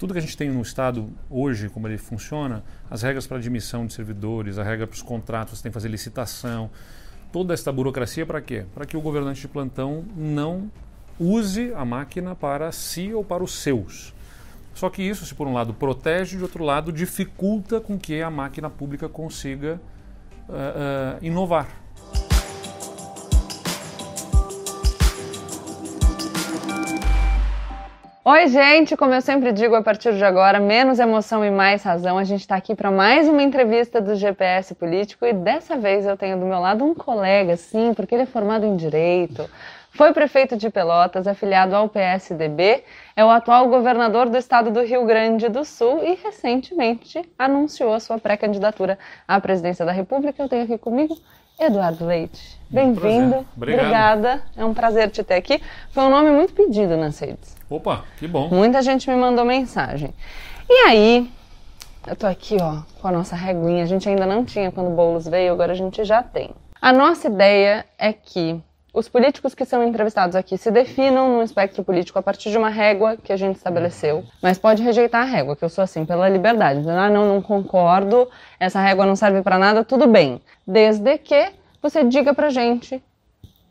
Tudo que a gente tem no Estado hoje, como ele funciona, as regras para admissão de servidores, a regra para os contratos, você tem que fazer licitação, toda essa burocracia para quê? Para que o governante de plantão não use a máquina para si ou para os seus. Só que isso, se por um lado protege, de outro lado dificulta com que a máquina pública consiga uh, uh, inovar. Oi, gente! Como eu sempre digo a partir de agora, menos emoção e mais razão. A gente está aqui para mais uma entrevista do GPS Político e dessa vez eu tenho do meu lado um colega, sim, porque ele é formado em Direito, foi prefeito de Pelotas, afiliado ao PSDB, é o atual governador do estado do Rio Grande do Sul e recentemente anunciou a sua pré-candidatura à presidência da República. Eu tenho aqui comigo Eduardo Leite. Bem-vindo. Obrigada. É um prazer te ter aqui. Foi um nome muito pedido nas redes. Opa, que bom. Muita gente me mandou mensagem. E aí, eu tô aqui, ó, com a nossa reguinha. A gente ainda não tinha quando o Boulos veio, agora a gente já tem. A nossa ideia é que os políticos que são entrevistados aqui se definam no espectro político a partir de uma régua que a gente estabeleceu, mas pode rejeitar a régua, que eu sou assim, pela liberdade. Ah, não, não concordo, essa régua não serve para nada, tudo bem. Desde que você diga pra gente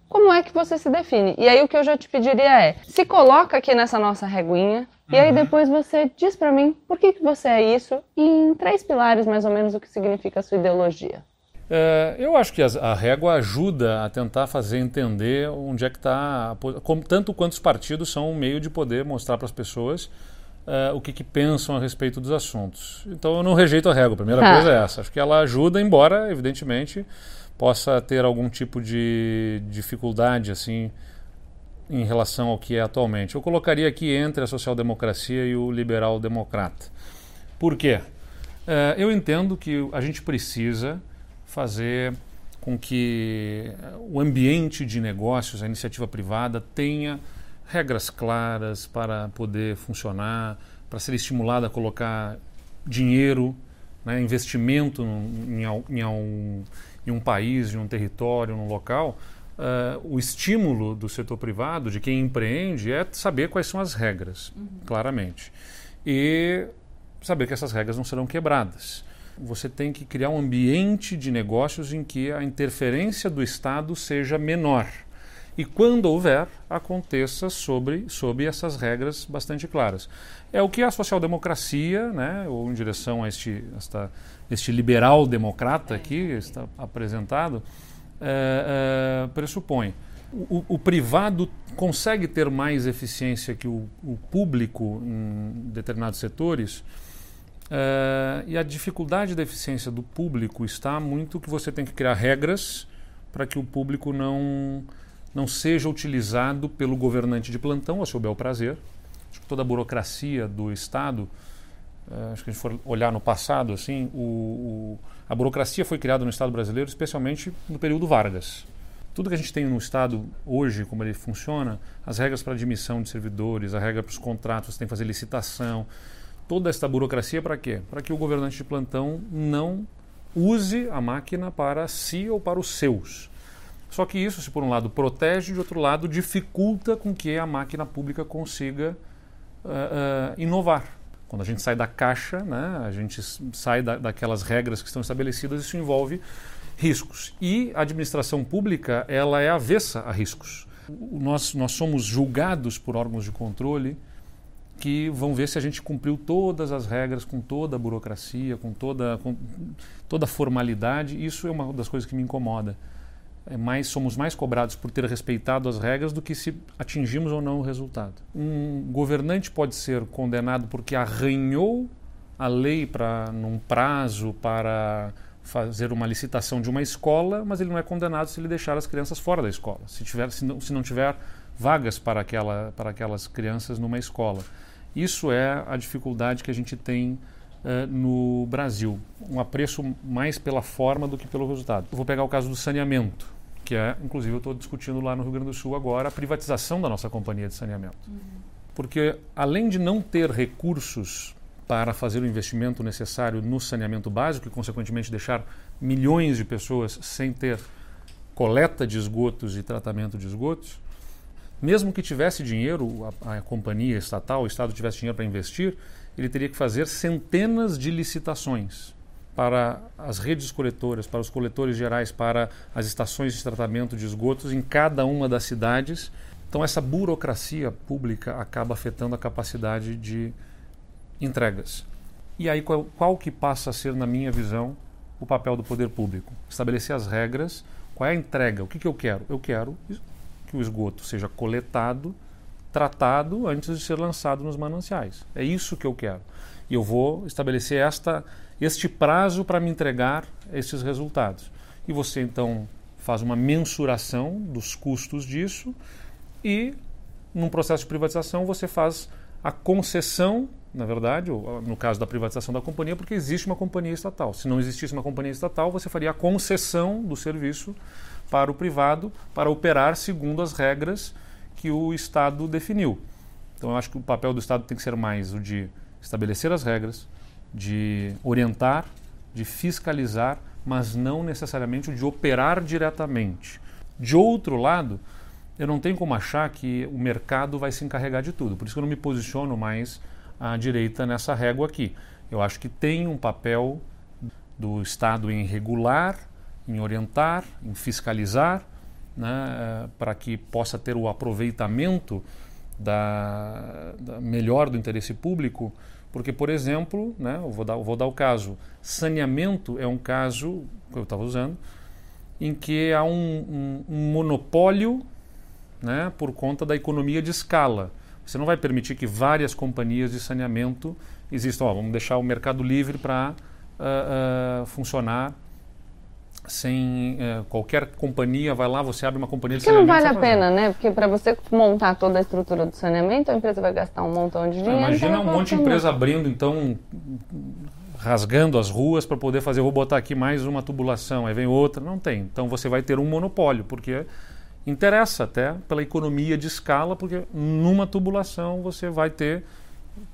como é que você se define. E aí o que eu já te pediria é, se coloca aqui nessa nossa reguinha, uhum. e aí uhum. depois você diz para mim por que, que você é isso, e em três pilares mais ou menos o que significa a sua ideologia. É, eu acho que a, régua ajuda a tentar fazer entender onde é que está, tanto quanto os partidos são um meio de poder mostrar para as pessoas Uh, o que, que, pensam a respeito dos assuntos. Então eu não rejeito a régua, a primeira ah. coisa é essa. Acho que ela ajuda, embora, evidentemente, possa ter algum tipo de dificuldade assim em relação ao que é atualmente. Eu colocaria aqui entre a social-democracia e o liberal-democrata. Por quê? Uh, eu entendo que a gente precisa fazer com que o ambiente de negócios, a iniciativa privada, tenha regras claras para poder funcionar, para ser estimulada a colocar dinheiro, né, investimento em, em, em, em um país, em um território, num local, uh, o estímulo do setor privado, de quem empreende, é saber quais são as regras, uhum. claramente. E saber que essas regras não serão quebradas. Você tem que criar um ambiente de negócios em que a interferência do Estado seja menor. E quando houver, aconteça sobre, sob essas regras bastante claras. É o que a social-democracia, né, ou em direção a este, esta este liberal democrata aqui está apresentado, é, é, pressupõe. O, o, privado consegue ter mais eficiência que o, o público em determinados setores, é, e a dificuldade da eficiência do público está muito que você tem que criar regras para que o público não, não seja utilizado pelo governante de plantão a seu bel prazer. Acho que toda a burocracia do Estado acho que a gente for olhar no passado, assim, o, o, a burocracia foi criada no Estado brasileiro, especialmente no período Vargas. Tudo que a gente tem no Estado hoje, como ele funciona, as regras para admissão de servidores, a regra para os contratos, tem que fazer licitação, toda essa burocracia para quê? Para que o governante de plantão não use a máquina para si ou para os seus. Só que isso, se por um lado protege, de outro lado dificulta com que a máquina pública consiga uh, uh, inovar. Quando a gente sai da caixa, né, a gente sai da, daquelas regras que estão estabelecidas, isso envolve riscos. E a administração pública ela é avessa a riscos. Nós, nós somos julgados por órgãos de controle que vão ver se a gente cumpriu todas as regras, com toda a burocracia, com toda, com toda a formalidade. Isso é uma das coisas que me incomoda mais, somos mais cobrados por ter respeitado as regras do que se atingimos ou não o resultado. Um governante pode ser condenado porque arranhou a lei para num prazo para fazer uma licitação de uma escola, mas ele não é condenado se ele deixar as crianças fora da escola, se, tiver, se, não, se não tiver vagas para, aquela, para aquelas crianças numa escola. Isso é a dificuldade que a gente tem uh, no Brasil. Um apreço mais pela forma do que pelo resultado. Eu vou pegar o caso do saneamento que é, inclusive, eu estou discutindo lá no Rio Grande do Sul agora a privatização da nossa companhia de saneamento. Uhum. Porque, além de não ter recursos para fazer o investimento necessário no saneamento básico e, consequentemente, deixar milhões de pessoas sem ter coleta de esgotos e tratamento de esgotos, mesmo que tivesse dinheiro, a, a companhia estatal, o Estado tivesse dinheiro para investir, ele teria que fazer centenas de licitações para as redes coletoras, para os coletores gerais, para as estações de tratamento de esgotos em cada uma das cidades. Então, essa burocracia pública acaba afetando a capacidade de entregas. E aí, qual, qual que passa a ser, na minha visão, o papel do poder público? Estabelecer as regras, qual é a entrega, o que, que eu quero? Eu quero que o esgoto seja coletado, tratado antes de ser lançado nos mananciais. É isso que eu quero. E eu vou estabelecer esta este prazo para me entregar esses resultados. E você então faz uma mensuração dos custos disso e num processo de privatização você faz a concessão, na verdade, no caso da privatização da companhia, porque existe uma companhia estatal. Se não existisse uma companhia estatal, você faria a concessão do serviço para o privado para operar segundo as regras que o Estado definiu. Então eu acho que o papel do Estado tem que ser mais o de estabelecer as regras, de orientar, de fiscalizar, mas não necessariamente o de operar diretamente. De outro lado, eu não tenho como achar que o mercado vai se encarregar de tudo. Por isso que eu não me posiciono mais à direita nessa régua aqui. Eu acho que tem um papel do Estado em regular, em orientar, em fiscalizar, né, eh, para que possa ter o aproveitamento da, da melhor do interesse público porque, por exemplo, né, eu vou dar, eu vou dar o caso, saneamento é um caso que eu estava usando, em que há um, um, um monopólio né, por conta da economia de escala. Você não vai permitir que várias companhias de saneamento existam. Ó, vamos deixar o mercado livre para uh, uh, funcionar sem é, qualquer companhia vai lá, você abre uma companhia de saneamento. Que não vale a pena, né? Porque para você montar toda a estrutura do saneamento, a empresa vai gastar um montão de dinheiro. Imagina então um monte de empresa abrindo, então, rasgando as ruas para poder fazer, vou botar aqui mais uma tubulação, aí vem outra. Não tem. Então você vai ter um monopólio, porque interessa até pela economia de escala, porque numa tubulação você vai ter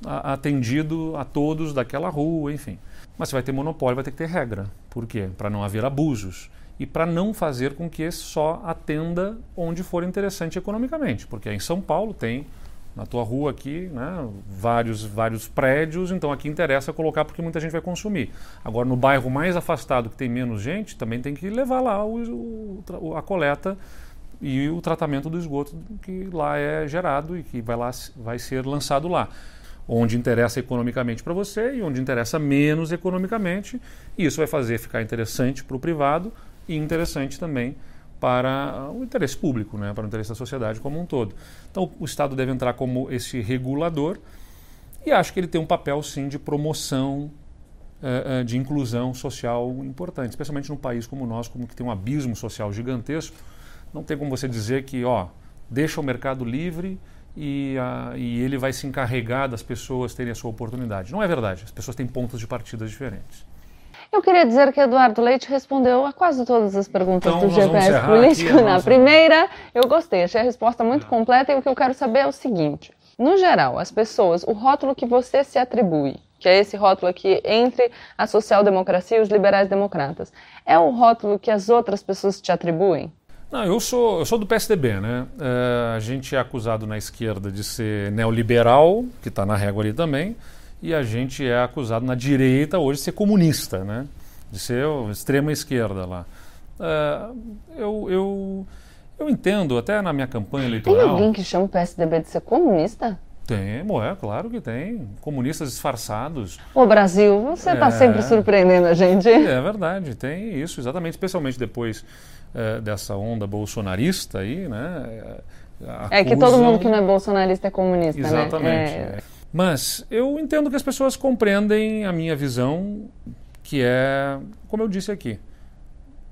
atendido a todos daquela rua, enfim. Mas você vai ter monopólio, vai ter que ter regra. Por quê? Para não haver abusos. E para não fazer com que só atenda onde for interessante economicamente. Porque em São Paulo tem, na tua rua aqui, né, vários, vários prédios, então aqui interessa colocar porque muita gente vai consumir. Agora, no bairro mais afastado, que tem menos gente, também tem que levar lá o, o, a coleta e o tratamento do esgoto que lá é gerado e que vai, lá, vai ser lançado lá onde interessa economicamente para você e onde interessa menos economicamente. E isso vai fazer ficar interessante para o privado e interessante também para o interesse público, né, para o interesse da sociedade como um todo. Então, o Estado deve entrar como esse regulador e acho que ele tem um papel, sim, de promoção, uh, uh, de inclusão social importante, especialmente num país como o nosso, como que tem um abismo social gigantesco. Não tem como você dizer que, ó, deixa o mercado livre e, a, e ele vai se encarregar das pessoas terem a sua oportunidade. Não é verdade. As pessoas têm pontos de partida diferentes. Eu queria dizer que Eduardo Leite respondeu a quase todas as perguntas então, do GPS Político. Na primeira, eu gostei, achei a resposta muito completa e o que eu quero saber é o seguinte: no geral, as pessoas, o rótulo que você se atribui, que é esse rótulo aqui entre a social-democracia e os liberais-democratas, é o rótulo que as outras pessoas te atribuem? Não, eu sou, eu sou do PSDB, né? É, a gente é acusado na esquerda de ser neoliberal, que está na régua ali também, e a gente é acusado na direita hoje de ser comunista, né? De ser extrema esquerda lá. É, eu, eu, eu entendo, até na minha campanha eleitoral. Tem alguém que chama o PSDB de ser comunista? Tem, é claro que tem. Comunistas disfarçados. O Brasil, você está é, sempre surpreendendo a gente. É verdade, tem isso, exatamente, especialmente depois é, dessa onda bolsonarista aí, né? Acusam... É que todo mundo que não é bolsonarista é comunista, né? Exatamente. Né? É... Mas eu entendo que as pessoas compreendem a minha visão, que é, como eu disse aqui,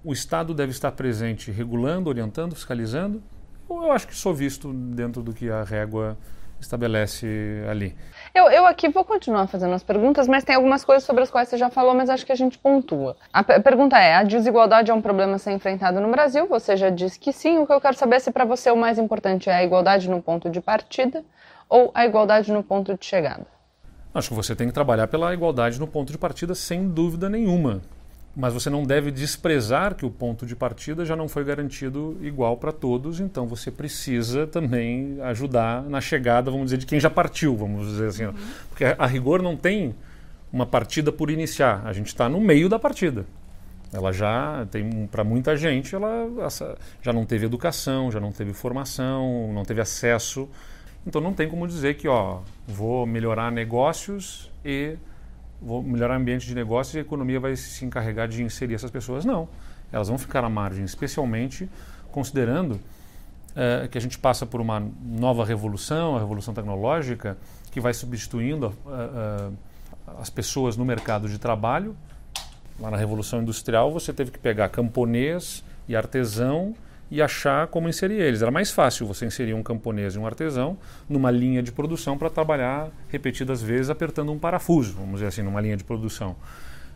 o Estado deve estar presente regulando, orientando, fiscalizando. Eu acho que sou visto dentro do que a régua estabelece ali. Eu, eu aqui vou continuar fazendo as perguntas, mas tem algumas coisas sobre as quais você já falou, mas acho que a gente pontua. A pergunta é: a desigualdade é um problema a ser enfrentado no Brasil? Você já disse que sim. O que eu quero saber é se para você o mais importante é a igualdade no ponto de partida ou a igualdade no ponto de chegada. Acho que você tem que trabalhar pela igualdade no ponto de partida, sem dúvida nenhuma. Mas você não deve desprezar que o ponto de partida já não foi garantido igual para todos, então você precisa também ajudar na chegada, vamos dizer, de quem já partiu, vamos dizer assim. Uhum. Porque a rigor não tem uma partida por iniciar, a gente está no meio da partida. Ela já tem, para muita gente, ela já não teve educação, já não teve formação, não teve acesso. Então não tem como dizer que, ó, vou melhorar negócios e vou melhorar o ambiente de negócios e a economia vai se encarregar de inserir essas pessoas. Não. Elas vão ficar à margem, especialmente considerando é, que a gente passa por uma nova revolução, a revolução tecnológica, que vai substituindo uh, uh, as pessoas no mercado de trabalho. Lá na Revolução Industrial, você teve que pegar camponês e artesão e achar como inserir eles. Era mais fácil você inserir um camponês e um artesão numa linha de produção para trabalhar repetidas vezes apertando um parafuso, vamos dizer assim, numa linha de produção.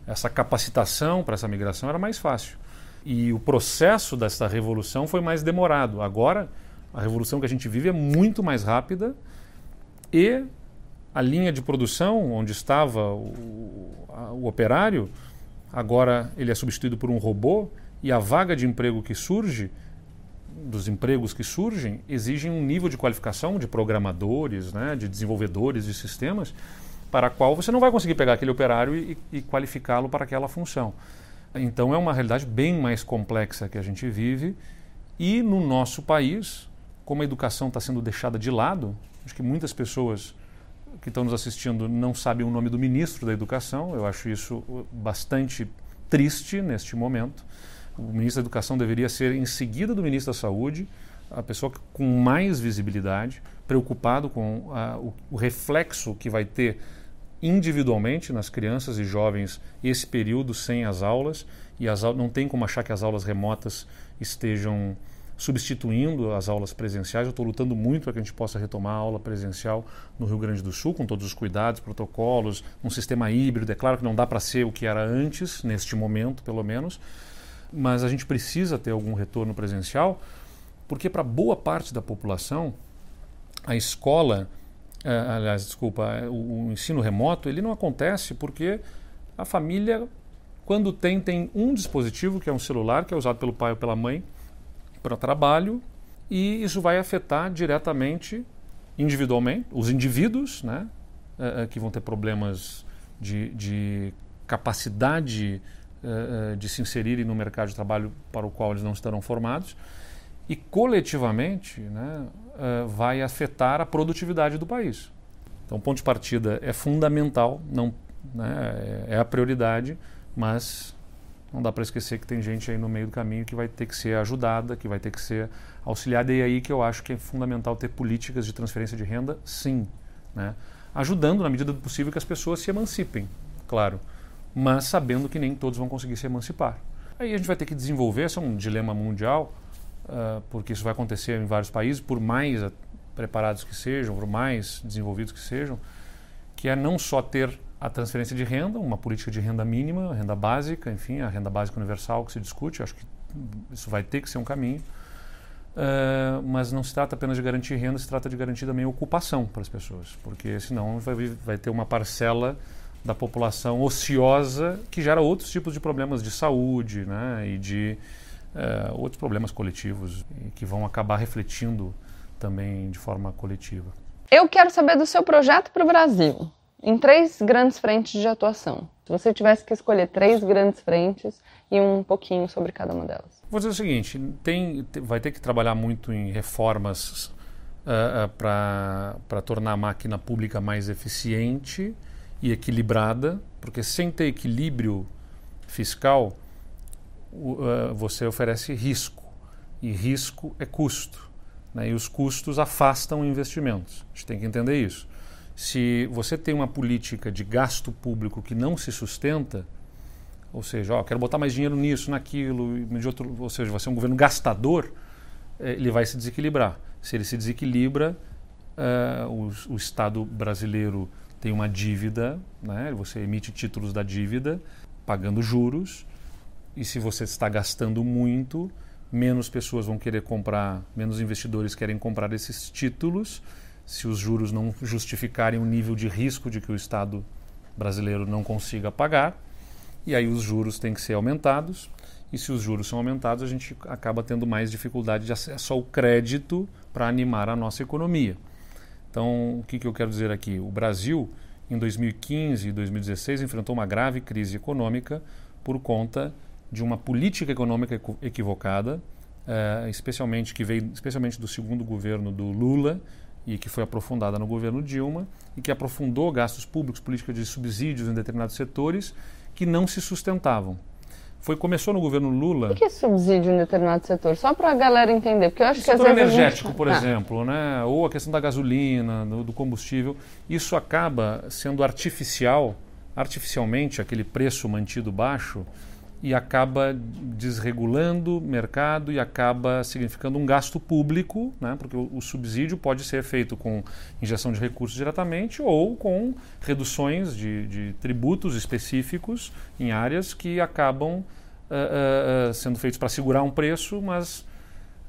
Essa capacitação para essa migração era mais fácil. E o processo dessa revolução foi mais demorado. Agora, a revolução que a gente vive é muito mais rápida e a linha de produção onde estava o, a, o operário, agora ele é substituído por um robô e a vaga de emprego que surge dos empregos que surgem exigem um nível de qualificação de programadores, né, de desenvolvedores de sistemas, para a qual você não vai conseguir pegar aquele operário e, e qualificá-lo para aquela função. Então é uma realidade bem mais complexa que a gente vive e no nosso país, como a educação está sendo deixada de lado, acho que muitas pessoas que estão nos assistindo não sabem o nome do ministro da Educação. Eu acho isso bastante triste neste momento o ministro da Educação deveria ser em seguida do ministro da Saúde, a pessoa com mais visibilidade, preocupado com a, o, o, reflexo que vai ter individualmente nas crianças e jovens esse período sem as aulas e as não tem como achar que as aulas remotas estejam substituindo as aulas presenciais. Eu estou lutando muito para que a gente possa retomar a aula presencial no Rio Grande do Sul, com todos os cuidados, protocolos, um sistema híbrido. É claro que não dá para ser o que era antes, neste momento, pelo menos, mas a gente precisa ter algum retorno presencial, porque para boa parte da população, a escola, é, aliás, desculpa, é, o, o ensino remoto, ele não acontece porque a família, quando tem, tem um dispositivo, que é um celular, que é usado pelo pai ou pela mãe para trabalho, e isso vai afetar diretamente, individualmente, os indivíduos, né, é, que vão ter problemas de, de capacidade uh, de se inserirem no mercado de trabalho para o qual eles não estarão formados e coletivamente né, uh, vai afetar a produtividade do país. Então, ponto de partida é fundamental, não, né, é, é a prioridade, mas não dá para esquecer que tem gente aí no meio do caminho que vai ter que ser ajudada, que vai ter que ser auxiliada. E é aí que eu acho que é fundamental ter políticas de transferência de renda, sim. Né? Ajudando, na medida do possível, que as pessoas se emancipem, claro mas sabendo que nem todos vão conseguir se emancipar. Aí a gente vai ter que desenvolver, esse é um dilema mundial, uh, porque isso vai acontecer em vários países, por mais preparados que sejam, por mais desenvolvidos que sejam, que é não só ter a transferência de renda, uma política de renda mínima, renda básica, enfim, a renda básica universal que se discute, acho que isso vai ter que ser um caminho, uh, mas não se trata apenas de garantir renda, se trata de garantir também ocupação para as pessoas, porque senão vai, vai ter uma parcela da população ociosa que gera outros tipos de problemas de saúde né, e de uh, outros problemas coletivos que vão acabar refletindo também de forma coletiva. Eu quero saber do seu projeto para o Brasil, em três grandes frentes de atuação. Se você tivesse que escolher três grandes frentes e um pouquinho sobre cada uma delas. Vou dizer o seguinte: tem, vai ter que trabalhar muito em reformas uh, uh, para tornar a máquina pública mais eficiente e equilibrada, porque sem ter equilíbrio fiscal, uh, você oferece risco, e risco é custo. Né? E os custos afastam investimentos. A gente tem que entender isso. Se você tem uma política de gasto público que não se sustenta, ou seja, ó, quero botar mais dinheiro nisso, naquilo, de outro, ou seja, você é um governo gastador, eh, ele vai se desequilibrar. Se ele se desequilibra, uh, o, o Estado brasileiro tem uma dívida, né? você emite títulos da dívida, pagando juros, e se você está gastando muito, menos pessoas vão querer comprar, menos investidores querem comprar esses títulos, se os juros não justificarem o nível de risco de que o Estado brasileiro não consiga pagar. E aí os juros têm que ser aumentados, e se os juros são aumentados, a gente acaba tendo mais dificuldade de acesso ao crédito para animar a nossa economia. Então, o que, que eu quero dizer aqui? O Brasil, em 2015 e 2016, enfrentou uma grave crise econômica por conta de uma política econômica equivocada, eh, especialmente que veio especialmente do segundo governo do Lula e que foi aprofundada no governo Dilma e que aprofundou gastos públicos, políticas de subsídios em determinados setores que não se sustentavam. Foi, começou no governo Lula. O que é subsídio em determinado setor? Só para a galera entender, porque eu acho o que setor às vezes energético, gente... por ah. exemplo, né? ou a questão da gasolina, do, do combustível, isso acaba sendo artificial, artificialmente aquele preço mantido baixo e acaba desregulando o mercado e acaba significando um gasto público, né? porque o, subsídio pode ser feito com injeção de recursos diretamente ou com reduções de, de tributos específicos em áreas que acabam uh, uh, sendo feitos para segurar um preço, mas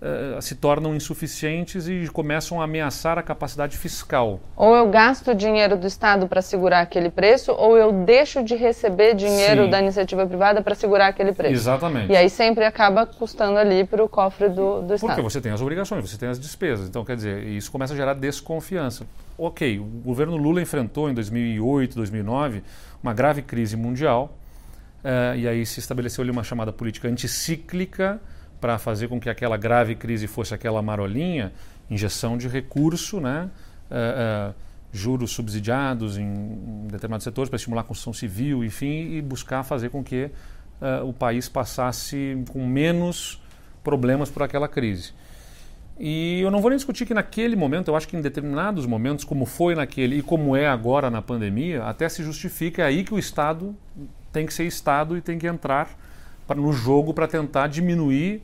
Uh, se tornam insuficientes e começam a ameaçar a capacidade fiscal. Ou eu gasto dinheiro do Estado para segurar aquele preço, ou eu deixo de receber dinheiro Sim. da iniciativa privada para segurar aquele preço. Exatamente. E aí sempre acaba custando ali para o cofre do, do Estado. Porque você tem as obrigações, você tem as despesas. Então, quer dizer, isso começa a gerar desconfiança. Ok, o governo Lula enfrentou em 2008, 2009 uma grave crise mundial, uh, e aí se estabeleceu ali uma chamada política anticíclica, para fazer com que aquela grave crise fosse aquela marolinha, injeção de recurso, né? Uh, uh, juros subsidiados em, determinados setores para estimular a construção civil, enfim, e buscar fazer com que uh, o país passasse com menos problemas por aquela crise. E eu não vou nem discutir que naquele momento, eu acho que em determinados momentos, como foi naquele e como é agora na pandemia, até se justifica aí que o Estado tem que ser Estado e tem que entrar no jogo para tentar diminuir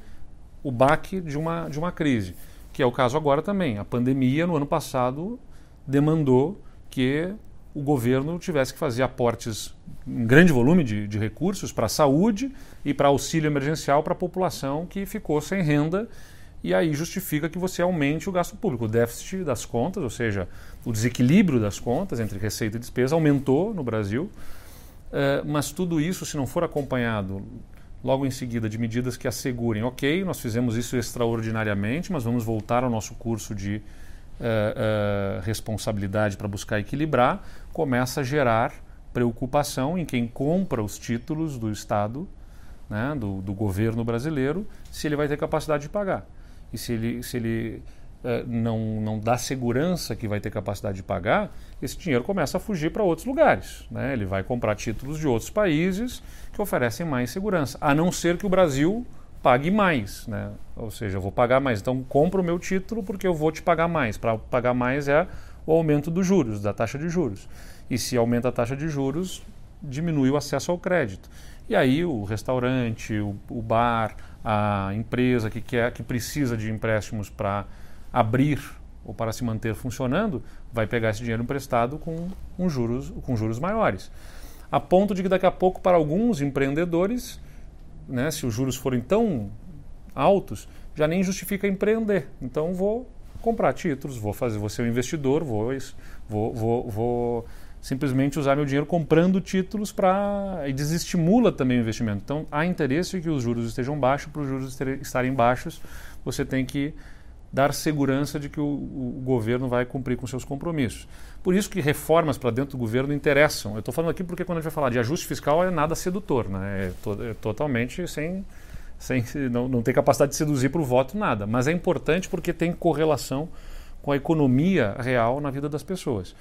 o baque de uma, de uma crise, que é o caso agora também. A pandemia, no ano passado, demandou que o governo tivesse que fazer aportes em grande volume de, de recursos para a saúde e para auxílio emergencial para a população que ficou sem renda. E aí justifica que você aumente o gasto público. O déficit das contas, ou seja, o desequilíbrio das contas entre receita e despesa, aumentou no Brasil. Uh, mas tudo isso, se não for acompanhado logo em seguida de medidas que assegurem, ok, nós fizemos isso extraordinariamente, mas vamos voltar ao nosso curso de uh, uh, responsabilidade para buscar equilibrar, começa a gerar preocupação em quem compra os títulos do Estado, né, do, do, governo brasileiro, se ele vai ter capacidade de pagar. E se ele, se ele não, não dá segurança que vai ter capacidade de pagar, esse dinheiro começa a fugir para outros lugares. Né? Ele vai comprar títulos de outros países que oferecem mais segurança, a não ser que o Brasil pague mais, né? Ou seja, eu vou pagar mais. Então, compra o meu título porque eu vou te pagar mais. Para pagar mais é o aumento dos juros, da taxa de juros. E se aumenta a taxa de juros, diminui o acesso ao crédito. E aí o restaurante, o, o bar, a empresa que quer, que precisa de empréstimos para abrir ou para se manter funcionando, vai pegar esse dinheiro emprestado com, um juros, com juros maiores. A ponto de que daqui a pouco, para alguns empreendedores, né, se os juros forem tão altos, já nem justifica empreender. Então vou comprar títulos, vou fazer, vou ser um investidor, vou, vou, vou, vou simplesmente usar meu dinheiro comprando títulos para e desestimula também o investimento. Então há interesse que os juros estejam baixos, para os juros estarem baixos, você tem que dar segurança de que o, o, governo vai cumprir com seus compromissos. Por isso que reformas para dentro do governo interessam. Eu estou falando aqui porque quando a gente vai falar de ajuste fiscal é nada sedutor, né? é, to, é totalmente sem, sem não, não tem capacidade de seduzir para o voto nada. Mas é importante porque tem correlação com a economia real na vida das pessoas.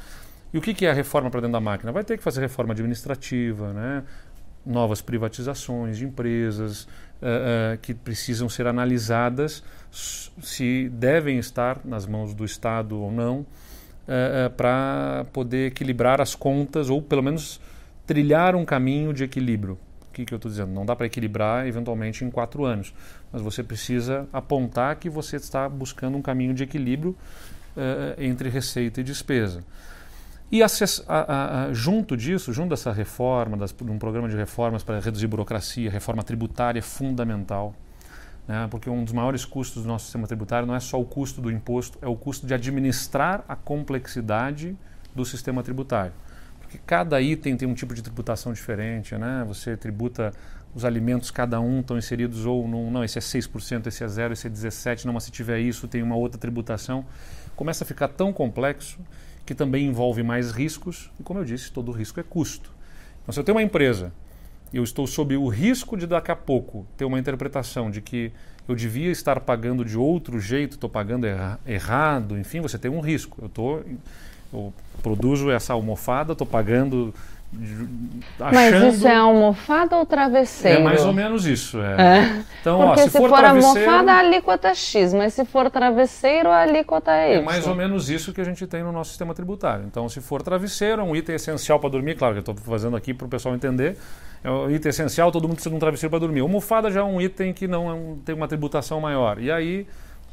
E o que, que é a reforma para dentro da máquina? Vai ter que fazer reforma administrativa, né? novas privatizações de empresas uh, uh, que precisam ser analisadas se devem estar nas mãos do Estado ou não, uh, para poder equilibrar as contas ou pelo menos trilhar um caminho de equilíbrio. O que, que eu estou dizendo? Não dá para equilibrar eventualmente em quatro anos, mas você precisa apontar que você está buscando um caminho de equilíbrio entre receita e despesa. E a, a, a, junto disso, junto dessa reforma, das, de um programa de reformas para reduzir burocracia, reforma tributária é fundamental. Né? Porque um dos maiores custos do nosso sistema tributário não é só o custo do imposto, é o custo de administrar a complexidade do sistema tributário. Porque cada item tem um tipo de tributação diferente, né? Você tributa os alimentos, cada um estão inseridos ou num, não, esse é 6%, esse é 0, esse é 17, não, mas se tiver isso, tem uma outra tributação. Começa a ficar tão complexo que também envolve mais riscos, e como eu disse, todo risco é custo. Então, se eu tenho uma empresa, eu estou sob o risco de daqui a pouco ter uma interpretação de que eu devia estar pagando de outro jeito, estou pagando erra errado, enfim, você tem um risco. Eu, tô, eu produzo essa almofada, estou pagando mas isso é almofada ou travesseiro? É mais ou menos isso. É. é. Então, Porque ó, se, se, for, for almofada, a alíquota é X, mas se for travesseiro, a alíquota é Y. É mais ou menos isso que a gente tem no nosso sistema tributário. Então, se for travesseiro, é um item essencial para dormir, claro que eu estou fazendo aqui para o pessoal entender, é um item essencial, todo mundo precisa de um travesseiro para dormir. Almofada já é um item que não é um, tem uma tributação maior. E aí,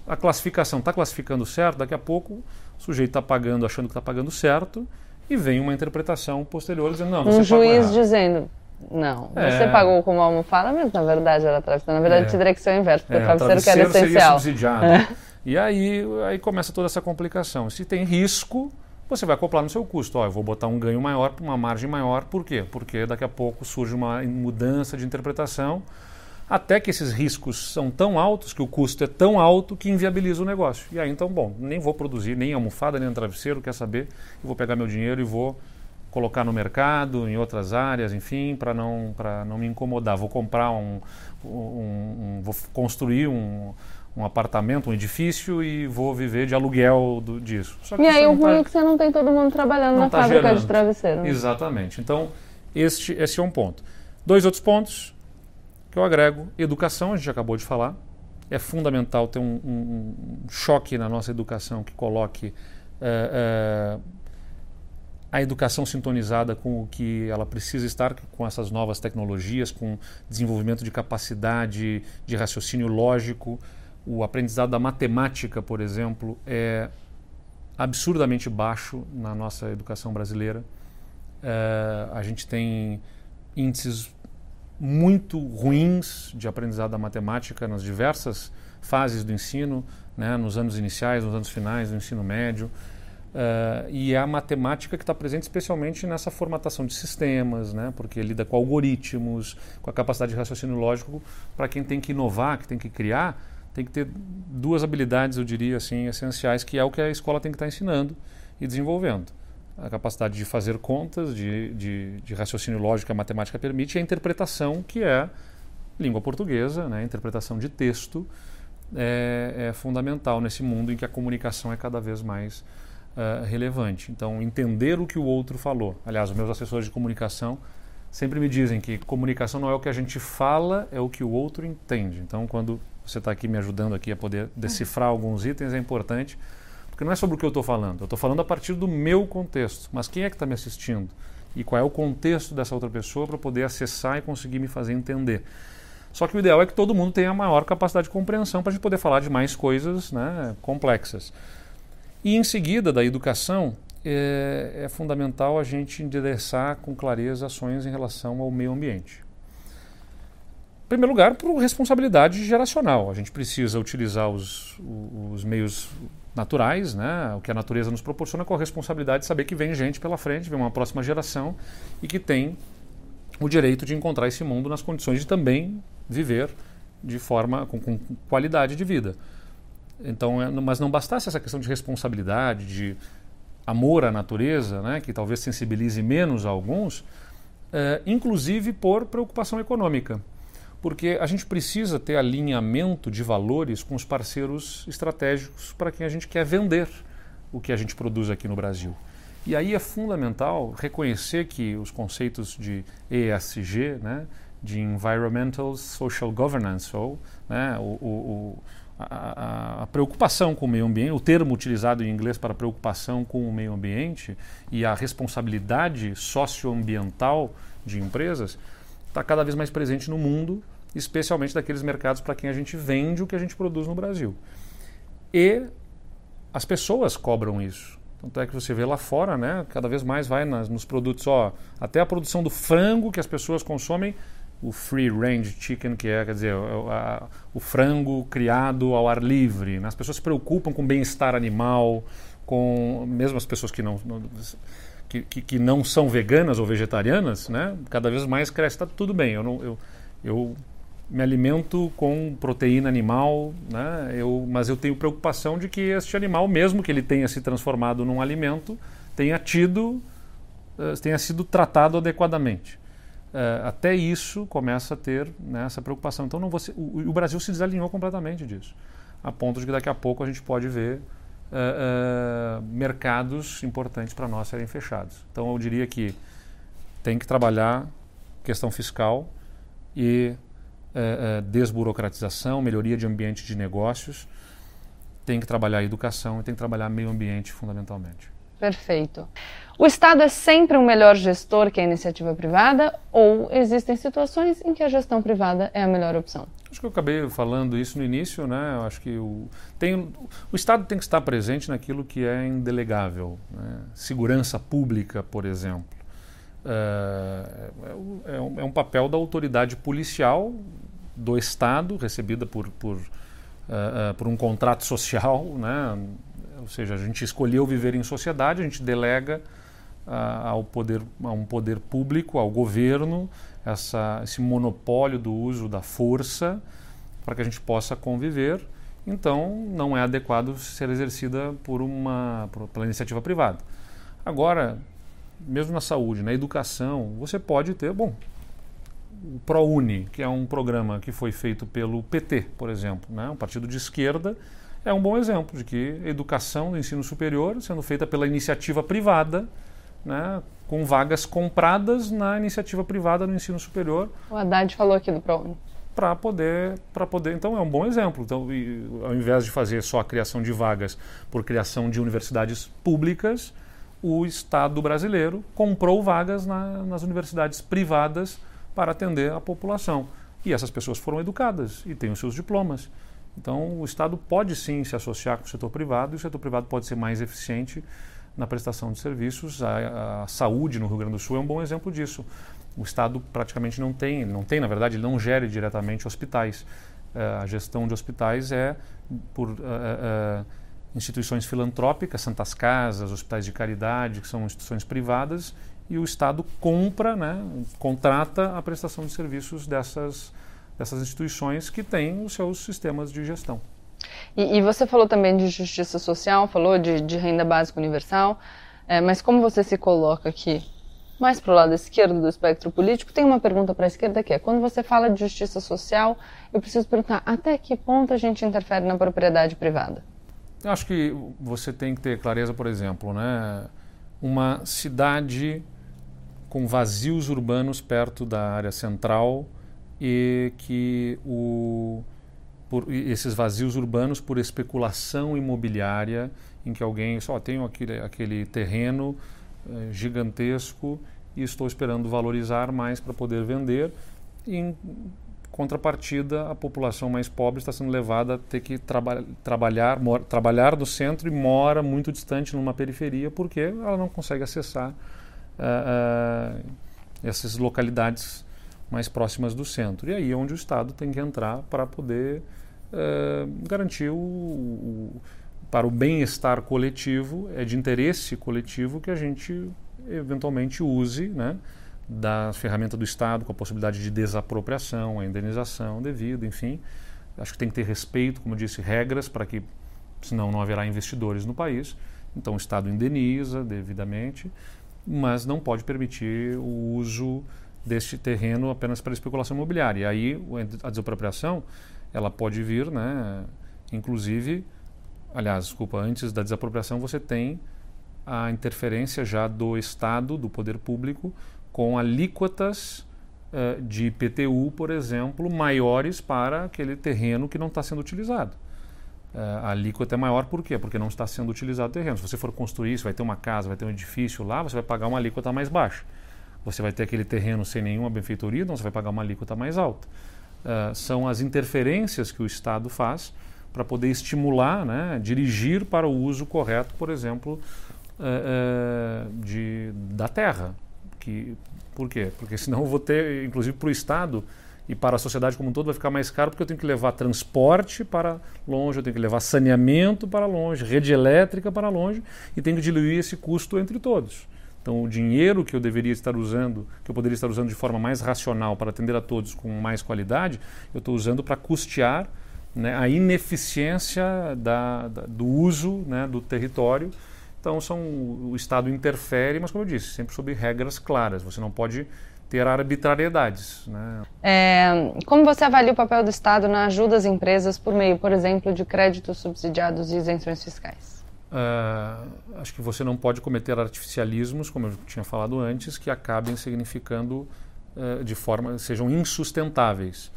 a classificação está classificando certo, daqui a pouco o sujeito está pagando, achando que está pagando certo, e vem uma interpretação posterior dizendo, não, você Um juiz dizendo, não, é. você pagou como almofada, mas na verdade era travesseiro. Na verdade, é. teria que ser o inverso, porque é, o travesseiro, travesseiro que era essencial. subsidiado. É. E aí, aí começa toda essa complicação. Se tem risco, você vai acoplar no seu custo. Ó, eu vou botar um ganho maior, uma margem maior. Por quê? Porque daqui a pouco surge uma mudança de interpretação até que esses riscos são tão altos, que o custo é tão alto que inviabiliza o negócio. E aí então, bom, nem vou produzir nem almofada, nem travesseiro, quer saber? Eu vou pegar meu dinheiro e vou colocar no mercado, em outras áreas, enfim, para não, não me incomodar. Vou comprar um, um, um vou construir um, um apartamento, um edifício e vou viver de aluguel do, disso. e aí o ruim tá, é que você não tem todo mundo trabalhando na tá fábrica gerando. de travesseiro. Exatamente. Então, este, esse é um ponto. Dois outros pontos que eu agrego educação, a gente acabou de falar. É fundamental ter um, um, um choque na nossa educação que coloque é, é, a educação sintonizada com o que ela precisa estar, com essas novas tecnologias, com desenvolvimento de capacidade de raciocínio lógico. O aprendizado da matemática, por exemplo, é absurdamente baixo na nossa educação brasileira. É, a gente tem índices muito ruins de aprendizado da matemática nas diversas fases do ensino, né, nos anos iniciais, nos anos finais do ensino médio. Uh, e é a matemática que está presente especialmente nessa formatação de sistemas, né, porque lida com algoritmos, com a capacidade de raciocínio lógico. Para quem tem que inovar, que tem que criar, tem que ter duas habilidades, eu diria assim, essenciais, que é o que a escola tem que estar tá ensinando e desenvolvendo a capacidade de fazer contas, de, de, de, raciocínio lógico que a matemática permite, e a interpretação, que é língua portuguesa, né? interpretação de texto, é, é, fundamental nesse mundo em que a comunicação é cada vez mais uh, relevante. Então, entender o que o outro falou. Aliás, os meus assessores de comunicação sempre me dizem que comunicação não é o que a gente fala, é o que o outro entende. Então, quando você está aqui me ajudando aqui a poder decifrar alguns itens, é importante porque não é sobre o que eu estou falando, eu estou falando a partir do meu contexto. Mas quem é que está me assistindo? E qual é o contexto dessa outra pessoa para poder acessar e conseguir me fazer entender? Só que o ideal é que todo mundo tenha a maior capacidade de compreensão para a gente poder falar de mais coisas né, complexas. E em seguida, da educação, é, é, fundamental a gente endereçar com clareza ações em relação ao meio ambiente. Primeiro lugar, por responsabilidade geracional. A gente precisa utilizar os, os meios naturais, né? o que a natureza nos proporciona, com a responsabilidade de saber que vem gente pela frente, vem uma próxima geração e que tem o direito de encontrar esse mundo nas condições de também viver de forma com, com qualidade de vida. Então, é, mas não bastasse essa questão de responsabilidade, de amor à natureza, né, que talvez sensibilize menos a alguns, é, inclusive por preocupação econômica porque a gente precisa ter alinhamento de valores com os parceiros estratégicos para quem a gente quer vender o que a gente produz aqui no Brasil. E aí é fundamental reconhecer que os conceitos de ESG, né, de Environmental Social Governance, ou né, o, o, a, a, preocupação com o meio ambiente, o termo utilizado em inglês para preocupação com o meio ambiente e a responsabilidade socioambiental de empresas, está cada vez mais presente no mundo, especialmente daqueles mercados para quem a gente vende o que a gente produz no Brasil. E as pessoas cobram isso. Tanto é que você vê lá fora, né, cada vez mais vai nas, nos produtos, ó, até a produção do frango que as pessoas consomem, o free range chicken, que é, quer dizer, o, a, o frango criado ao ar livre. Né? As pessoas se preocupam com bem-estar animal, com mesmo as pessoas que não, não que, que, que, não são veganas ou vegetarianas, né, cada vez mais cresce. Está tudo bem, eu, não, eu, eu me alimento com proteína animal, né, eu, mas eu tenho preocupação de que este animal, mesmo que ele tenha se transformado num alimento, tenha tido, uh, tenha sido tratado adequadamente. Uh, até isso começa a ter né, essa preocupação. Então não você, o, o Brasil se desalinhou completamente disso, a ponto de que daqui a pouco a gente pode ver uh, uh, mercados importantes para nós serem fechados. Então eu diria que tem que trabalhar questão fiscal e uh, desburocratização, melhoria de ambiente de negócios, tem que trabalhar educação e tem que trabalhar meio ambiente fundamentalmente. Perfeito. O Estado é sempre um melhor gestor que a iniciativa privada ou existem situações em que a gestão privada é a melhor opção? Acho que eu acabei falando isso no início, né? Eu acho que o, tem, o Estado tem que estar presente naquilo que é indelegável. Né? Segurança pública, por exemplo. É, é, é, um, é, um, papel da autoridade policial do Estado, recebida por, por, uh, por um contrato social, né? ou seja, a gente escolheu viver em sociedade, a gente delega uh, ao poder, a um poder público, ao governo, essa, esse monopólio do uso da força para que a gente possa conviver. Então, não é adequado ser exercida por uma por, pela iniciativa privada. Agora, mesmo na saúde, na educação, você pode ter, bom, o ProUni, que é um programa que foi feito pelo PT, por exemplo, né, um partido de esquerda, é um bom exemplo de que educação do ensino superior sendo feita pela iniciativa privada, né, com vagas compradas na iniciativa privada no ensino superior. O Haddad falou aqui do ProUni. Para poder, para poder, então é um bom exemplo. Então, e, ao invés de fazer só a criação de vagas por criação de universidades públicas, o Estado brasileiro comprou vagas na, nas universidades privadas para atender a população. E essas pessoas foram educadas e têm os seus diplomas. Então, o Estado pode sim se associar com o setor privado e o setor privado pode ser mais eficiente na prestação de serviços. A, a, saúde no Rio Grande do Sul é um bom exemplo disso. O Estado praticamente não tem, não tem, na verdade, ele não gere diretamente hospitais. Uh, a gestão de hospitais é por uh, uh, instituições filantrópicas, santas casas, hospitais de caridade, que são instituições privadas, e o Estado compra, né, contrata a prestação de serviços dessas, dessas instituições que têm os seus sistemas de gestão. E, e, você falou também de justiça social, falou de, de renda básica universal, é, mas como você se coloca aqui mais para o lado esquerdo do espectro político, tem uma pergunta para a esquerda que é: quando você fala de justiça social, eu preciso perguntar até que ponto a gente interfere na propriedade privada? Eu acho que você tem que ter clareza, por exemplo, né? uma cidade com vazios urbanos perto da área central e que o por esses vazios urbanos por especulação imobiliária em que alguém só tem aquele, aquele terreno eh, gigantesco e estou esperando valorizar mais para poder vender. Em contrapartida, a população mais pobre está sendo levada a ter que traba trabalhar, trabalhar no centro e mora muito distante numa periferia porque ela não consegue acessar uh, uh, essas localidades mais próximas do centro. E aí é onde o Estado tem que entrar para poder uh, garantir o, o, para o bem-estar coletivo, é de interesse coletivo que a gente eventualmente use né, da ferramenta do Estado com a possibilidade de desapropriação, a indenização devida, enfim. Acho que tem que ter respeito, como disse, regras para que, senão não haverá investidores no país. Então o Estado indeniza devidamente, mas não pode permitir o uso deste terreno apenas para especulação imobiliária. E aí a desapropriação ela pode vir, né? Inclusive, aliás, desculpa, antes da desapropriação você tem a interferência já do Estado, do poder público, com alíquotas uh, de IPTU, por exemplo, maiores para aquele terreno que não está sendo utilizado. Uh, a alíquota é maior por quê? Porque não está sendo utilizado o terreno. Se você for construir, você vai ter uma casa, vai ter um edifício lá, você vai pagar uma alíquota mais baixa. Você vai ter aquele terreno sem nenhuma benfeitoria, então você vai pagar uma alíquota mais alta. Uh, são as interferências que o Estado faz para poder estimular, né, dirigir para o uso correto, por exemplo, uh, de, da terra. Que, por quê? Porque senão eu vou ter, inclusive para o Estado e para a sociedade como um todo, vai ficar mais caro porque eu tenho que levar transporte para longe, eu tenho que levar saneamento para longe, rede elétrica para longe e tenho que diluir esse custo entre todos. Então, o dinheiro que eu deveria estar usando, que eu poderia estar usando de forma mais racional para atender a todos com mais qualidade, eu estou usando para custear né, a ineficiência da, da, do uso né, do território. Então, são, o Estado interfere, mas, como eu disse, sempre sob regras claras. Você não pode ter arbitrariedades. Né? É, como você avalia o papel do Estado na ajuda às empresas por meio, por exemplo, de créditos subsidiados e isenções fiscais? Uh, acho que você não pode cometer artificialismos, como eu tinha falado antes, que acabem significando uh, de forma sejam insustentáveis.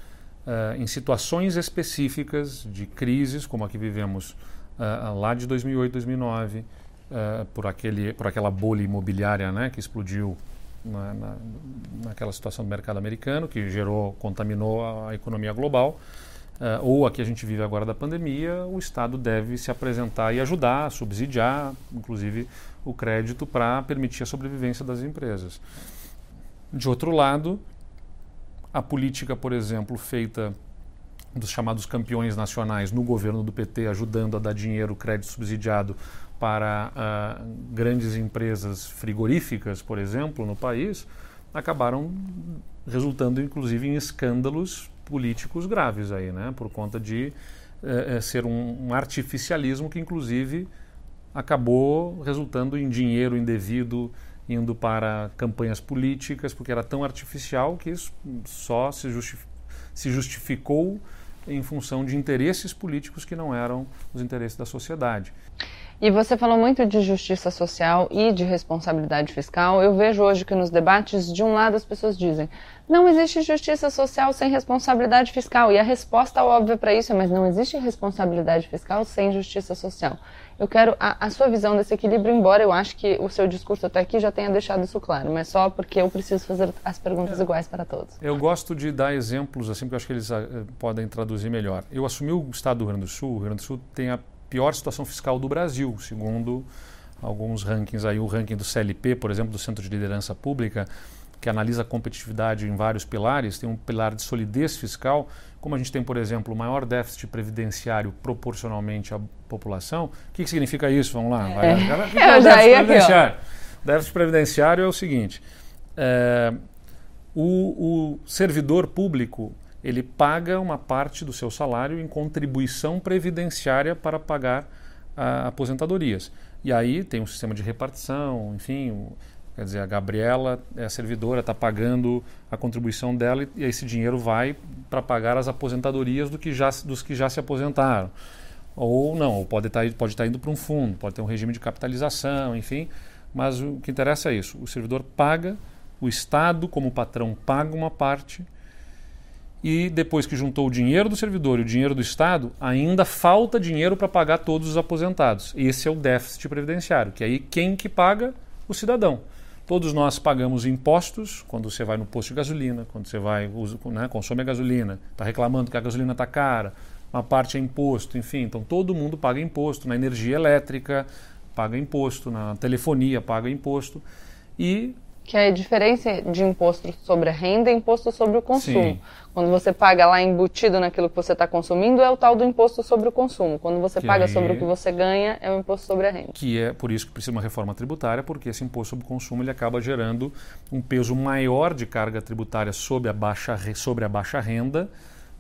Uh, em situações específicas de crises, como a que vivemos lá de 2008, 2009, por, aquele, por aquela bolha imobiliária né, que explodiu na, na, naquela situação do mercado americano, que gerou, contaminou a economia global uh, ou a que a gente vive agora da pandemia, o Estado deve se apresentar e ajudar, subsidiar, inclusive, o crédito para permitir a sobrevivência das empresas. De outro lado, a política, por exemplo, feita dos chamados campeões nacionais no governo do PT, ajudando a dar dinheiro, crédito subsidiado para uh, grandes empresas frigoríficas, por exemplo, no país, acabaram resultando inclusive em escândalos políticos graves aí, né? Por conta de é, ser um, um, artificialismo que inclusive acabou resultando em dinheiro indevido indo para campanhas políticas, porque era tão artificial que isso só se, justifi se justificou em função de interesses políticos que não eram os interesses da sociedade. E você falou muito de justiça social e de responsabilidade fiscal. Eu vejo hoje que nos debates, de um lado, as pessoas dizem: não existe justiça social sem responsabilidade fiscal. E a resposta óbvia para isso é: mas não existe responsabilidade fiscal sem justiça social. Eu quero a, a, sua visão desse equilíbrio, embora eu acho que o seu discurso até aqui já tenha deixado isso claro, mas só porque eu preciso fazer as perguntas é. iguais para todos. Eu gosto de dar exemplos assim, porque eu acho que eles uh, podem traduzir melhor. Eu assumi o estado do Rio Grande do Sul, o Rio Grande do Sul tem a pior situação fiscal do Brasil, segundo alguns rankings aí, o ranking do CLP, por exemplo, do Centro de Liderança Pública, que analisa a competitividade em vários pilares, tem um pilar de solidez fiscal, como a gente tem, por exemplo, o maior déficit previdenciário proporcionalmente à população. O que, que significa isso? Vamos lá. Vai, é. que é o déficit previdenciário? Déficit previdenciário é o seguinte: é, o, o servidor público ele paga uma parte do seu salário em contribuição previdenciária para pagar a, aposentadorias. E aí tem um sistema de repartição, enfim, o, quer dizer, a Gabriela é a servidora, está pagando a contribuição dela e, e esse dinheiro vai para pagar as aposentadorias do que já, dos que já se aposentaram. Ou não, ou pode estar tá, pode tá indo para um fundo, pode ter um regime de capitalização, enfim. Mas o que interessa é isso: o servidor paga, o Estado, como patrão, paga uma parte e depois que juntou o dinheiro do servidor e o dinheiro do Estado, ainda falta dinheiro para pagar todos os aposentados. Esse é o déficit previdenciário, que aí quem que paga? O cidadão. Todos nós pagamos impostos quando você vai no posto de gasolina, quando você vai né, consome a gasolina, está reclamando que a gasolina está cara, uma parte é imposto, enfim. Então todo mundo paga imposto na energia elétrica, paga imposto na telefonia, paga imposto. E que é a diferença de imposto sobre a renda e imposto sobre o consumo. Sim. Quando você paga lá embutido naquilo que você está consumindo, é o tal do imposto sobre o consumo. Quando você que paga sobre o que você ganha, é o imposto sobre a renda. Que é por isso que precisa uma reforma tributária, porque esse imposto sobre o consumo ele acaba gerando um peso maior de carga tributária sobre a baixa, sobre a baixa renda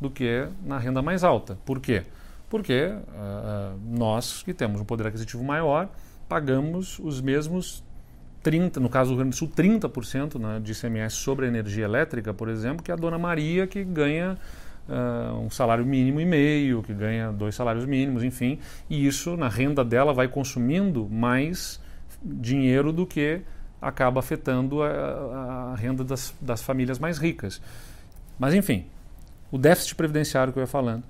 do que na renda mais alta. Por quê? Porque uh, nós, que temos um poder aquisitivo maior, pagamos os mesmos 30, no caso do Rio Grande do Sul, 30% né, de ICMS sobre a energia elétrica, por exemplo, que é a dona Maria que ganha uh, um salário mínimo e meio, que ganha dois salários mínimos, enfim, e isso na renda dela vai consumindo mais dinheiro do que acaba afetando a, a renda das, das famílias mais ricas. Mas enfim, o déficit previdenciário que eu ia falando,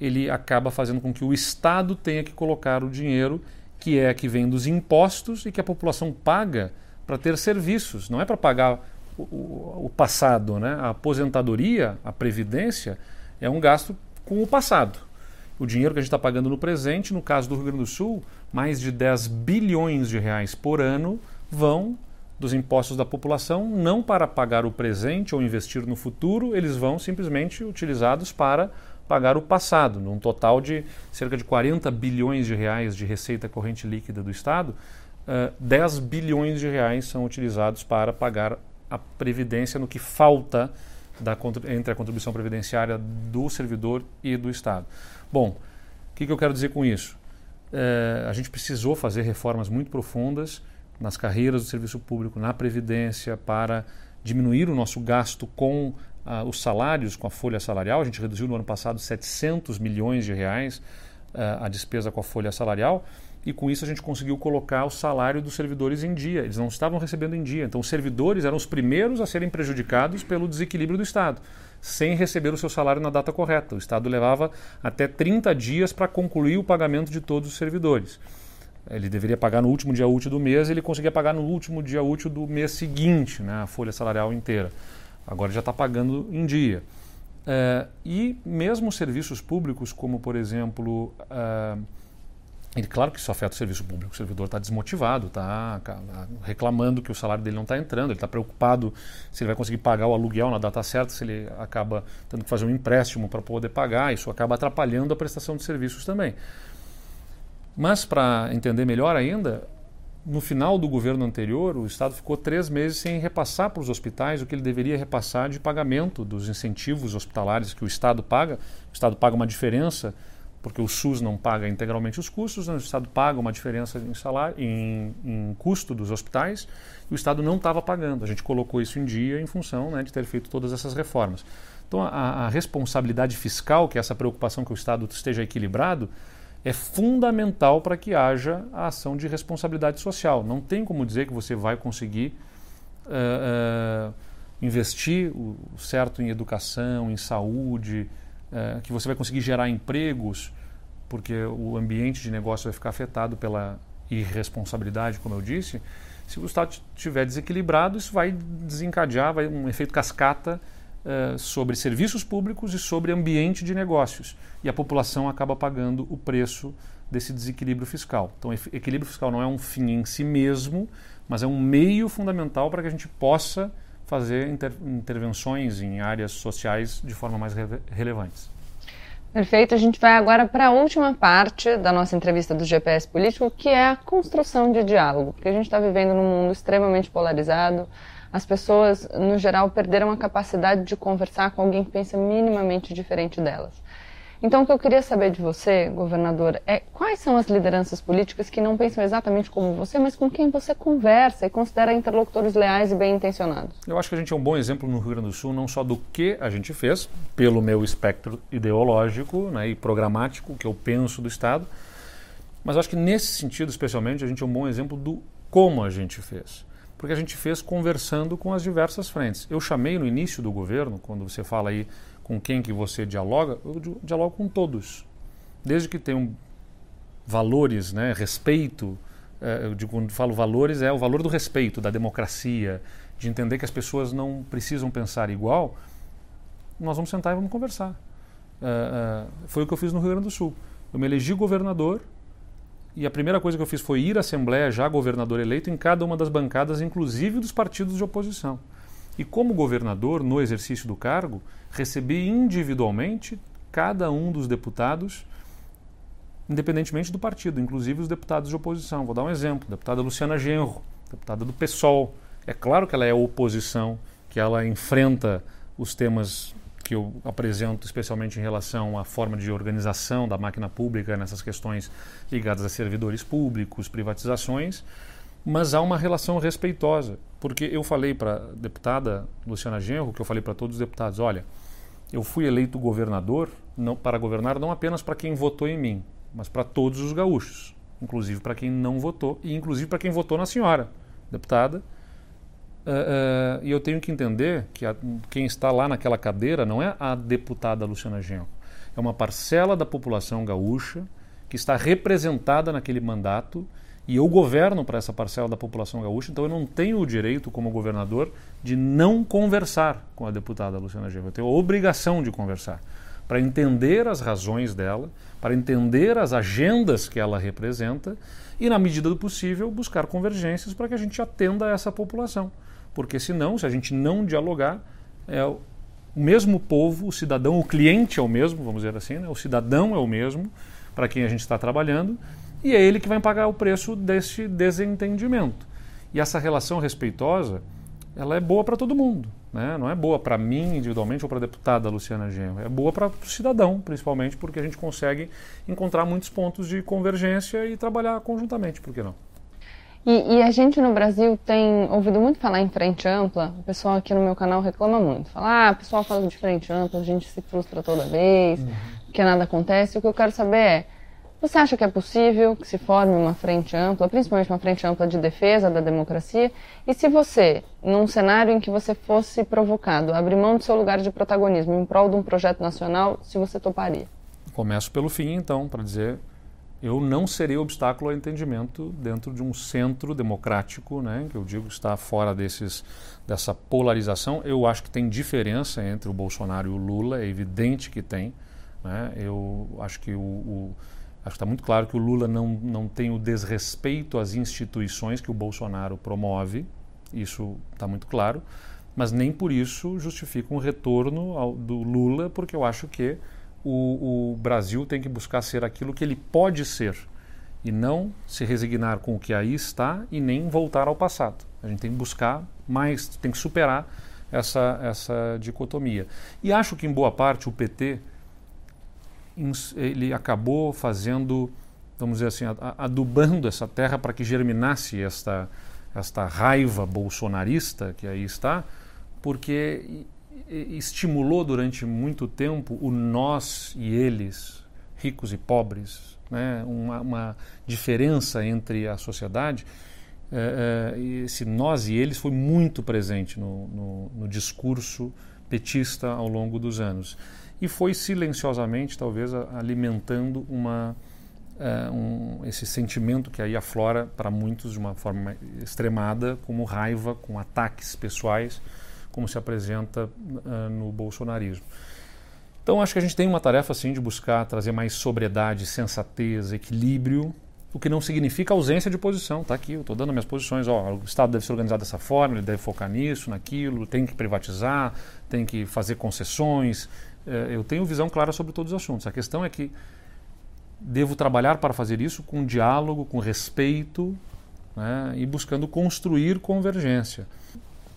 ele acaba fazendo com que o Estado tenha que colocar o dinheiro que é que vem dos impostos e que a população paga para ter serviços, não é para pagar o, o, o, passado. Né? A aposentadoria, a previdência, é um gasto com o passado. O dinheiro que a gente está pagando no presente, no caso do Rio Grande do Sul, mais de 10 bilhões de reais por ano vão dos impostos da população, não para pagar o presente ou investir no futuro, eles vão simplesmente utilizados para pagar o passado, num total de cerca de 40 bilhões de reais de receita corrente líquida do Estado. uh, 10 bilhões de reais são utilizados para pagar a previdência no que falta da, entre a contribuição previdenciária do servidor e do Estado. Bom, o que, que eu quero dizer com isso? Uh, a gente precisou fazer reformas muito profundas nas carreiras do serviço público, na previdência, para diminuir o nosso gasto com os salários, com a folha salarial. A gente reduziu no ano passado 700 milhões de reais a despesa com a folha salarial e com isso a gente conseguiu colocar o salário dos servidores em dia. Eles não estavam recebendo em dia. Então os servidores eram os primeiros a serem prejudicados pelo desequilíbrio do Estado, sem receber o seu salário na data correta. O Estado levava até 30 dias para concluir o pagamento de todos os servidores. Ele deveria pagar no último dia útil do mês, ele conseguia pagar no último dia útil do mês seguinte, né, a folha salarial inteira. Agora já está pagando em dia. É, e mesmo serviços públicos, como por exemplo, é, ele, claro que isso afeta o serviço público, o servidor está desmotivado, está reclamando que o salário dele não está entrando, ele está preocupado se ele vai conseguir pagar o aluguel na data certa, se ele acaba tendo que fazer um empréstimo para poder pagar, isso acaba atrapalhando a prestação de serviços também. Mas, para entender melhor ainda, no final do governo anterior, o Estado ficou três meses sem repassar para os hospitais o que ele deveria repassar de pagamento dos incentivos hospitalares que o Estado paga. O Estado paga uma diferença, porque o SUS não paga integralmente os custos, o Estado paga uma diferença em, salário, em, em custo dos hospitais, e o Estado não estava pagando. A gente colocou isso em dia em função né, de ter feito todas essas reformas. Então, a, a responsabilidade fiscal, que é essa preocupação que o Estado esteja equilibrado, é fundamental para que haja a ação de responsabilidade social. Não tem como dizer que você vai conseguir uh, uh, investir o certo em educação, em saúde, uh, que você vai conseguir gerar empregos, porque o ambiente de negócio vai ficar afetado pela irresponsabilidade, como eu disse. Se o Estado estiver desequilibrado, isso vai desencadear vai um efeito cascata uh, sobre serviços públicos e sobre ambiente de negócios. E a população acaba pagando o preço desse desequilíbrio fiscal. Então, equilíbrio fiscal não é um fim em si mesmo, mas é um meio fundamental para que a gente possa fazer inter intervenções em áreas sociais de forma mais re relevantes. Perfeito. A gente vai agora para a última parte da nossa entrevista do GPS Político, que é a construção de diálogo, porque a gente está vivendo num mundo extremamente polarizado, as pessoas, no geral, perderam a capacidade de conversar com alguém que pensa minimamente diferente delas. Então, o que eu queria saber de você, governador, é quais são as lideranças políticas que não pensam exatamente como você, mas com quem você conversa e considera interlocutores leais e bem intencionados? Eu acho que a gente é um bom exemplo no Rio Grande do Sul, não só do que a gente fez, pelo meu espectro ideológico né, e programático, que eu penso do Estado, mas acho que nesse sentido, especialmente, a gente é um bom exemplo do como a gente fez porque a gente fez conversando com as diversas frentes. Eu chamei no início do governo, quando você fala aí com quem que você dialoga, eu dialogo com todos. Desde que tenham valores, né, respeito, é, eu digo, quando falo valores, é o valor do respeito, da democracia, de entender que as pessoas não precisam pensar igual, nós vamos sentar e vamos conversar. É, é, foi o que eu fiz no Rio Grande do Sul. Eu me elegi governador e a primeira coisa que eu fiz foi ir à Assembleia, já governador eleito, em cada uma das bancadas, inclusive dos partidos de oposição. E como governador, no exercício do cargo, recebi individualmente cada um dos deputados, independentemente do partido, inclusive os deputados de oposição. Vou dar um exemplo: deputada Luciana Genro, deputada do PSOL. É claro que ela é oposição, que ela enfrenta os temas que eu apresento, especialmente em relação à forma de organização da máquina pública nessas questões ligadas a servidores públicos, privatizações, mas há uma relação respeitosa, porque eu falei para a deputada Luciana Genro, que eu falei para todos os deputados, olha, eu fui eleito governador não, para governar não apenas para quem votou em mim, mas para todos os gaúchos, inclusive para quem não votou e inclusive para quem votou na senhora, deputada, Uh, uh, e eu tenho que entender que a, quem está lá naquela cadeira não é a deputada Luciana Genro, é uma parcela da população gaúcha que está representada naquele mandato e eu governo para essa parcela da população gaúcha, então eu não tenho o direito, como governador, de não conversar com a deputada Luciana Genro. Eu tenho a obrigação de conversar para entender as razões dela, para entender as agendas que ela representa e, na medida do possível, buscar convergências para que a gente atenda a essa população porque senão, se a gente não dialogar, é o mesmo povo, o cidadão, o cliente é o mesmo, vamos dizer assim, né? o cidadão é o mesmo para quem a gente está trabalhando, e é ele que vai pagar o preço desse desentendimento. E essa relação respeitosa, ela é boa para todo mundo. Né? Não é boa para mim individualmente ou para a deputada Luciana Genro. É boa para o cidadão, principalmente porque a gente consegue encontrar muitos pontos de convergência e trabalhar conjuntamente, por que não? E, e, a gente no Brasil tem ouvido muito falar em frente ampla. O pessoal aqui no meu canal reclama muito. Fala, ah, o pessoal fala de frente ampla, a gente se frustra toda vez, uhum. que nada acontece. O que eu quero saber é, você acha que é possível que se forme uma frente ampla, principalmente uma frente ampla de defesa da democracia? E se você, num cenário em que você fosse provocado, abrir mão do seu lugar de protagonismo em prol de um projeto nacional, se você toparia? Começo pelo fim, então, para dizer eu não serei obstáculo ao entendimento dentro de um centro democrático, né, que eu digo está fora desses, dessa polarização. Eu acho que tem diferença entre o Bolsonaro e o Lula, é evidente que tem. Né? Eu acho que o, o está muito claro que o Lula não, não tem o desrespeito às instituições que o Bolsonaro promove, isso está muito claro, mas nem por isso justifica um retorno ao, do Lula, porque eu acho que o, o Brasil tem que buscar ser aquilo que ele pode ser e não se resignar com o que aí está e nem voltar ao passado. A gente tem que buscar mais, tem que superar essa, essa dicotomia. E acho que, em boa parte, o PT ele acabou fazendo, vamos dizer assim, adubando essa terra para que germinasse esta, esta raiva bolsonarista que aí está, porque estimulou durante muito tempo o nós e eles, ricos e pobres, né? uma, uma diferença entre a sociedade. É, é, esse nós e eles foi muito presente no, no, no, discurso petista ao longo dos anos. E foi silenciosamente, talvez, alimentando uma, é, um, esse sentimento que aí aflora para muitos de uma forma extremada, como raiva, com ataques pessoais como se apresenta uh, no bolsonarismo. Então acho que a gente tem uma tarefa assim de buscar trazer mais sobriedade, sensatez, equilíbrio, o que não significa ausência de posição. Está aqui, eu estou dando minhas posições. Ó, o Estado deve ser organizado dessa forma, ele deve focar nisso, naquilo, tem que privatizar, tem que fazer concessões. É, eu tenho visão clara sobre todos os assuntos. A questão é que devo trabalhar para fazer isso com diálogo, com respeito né, e buscando construir convergência.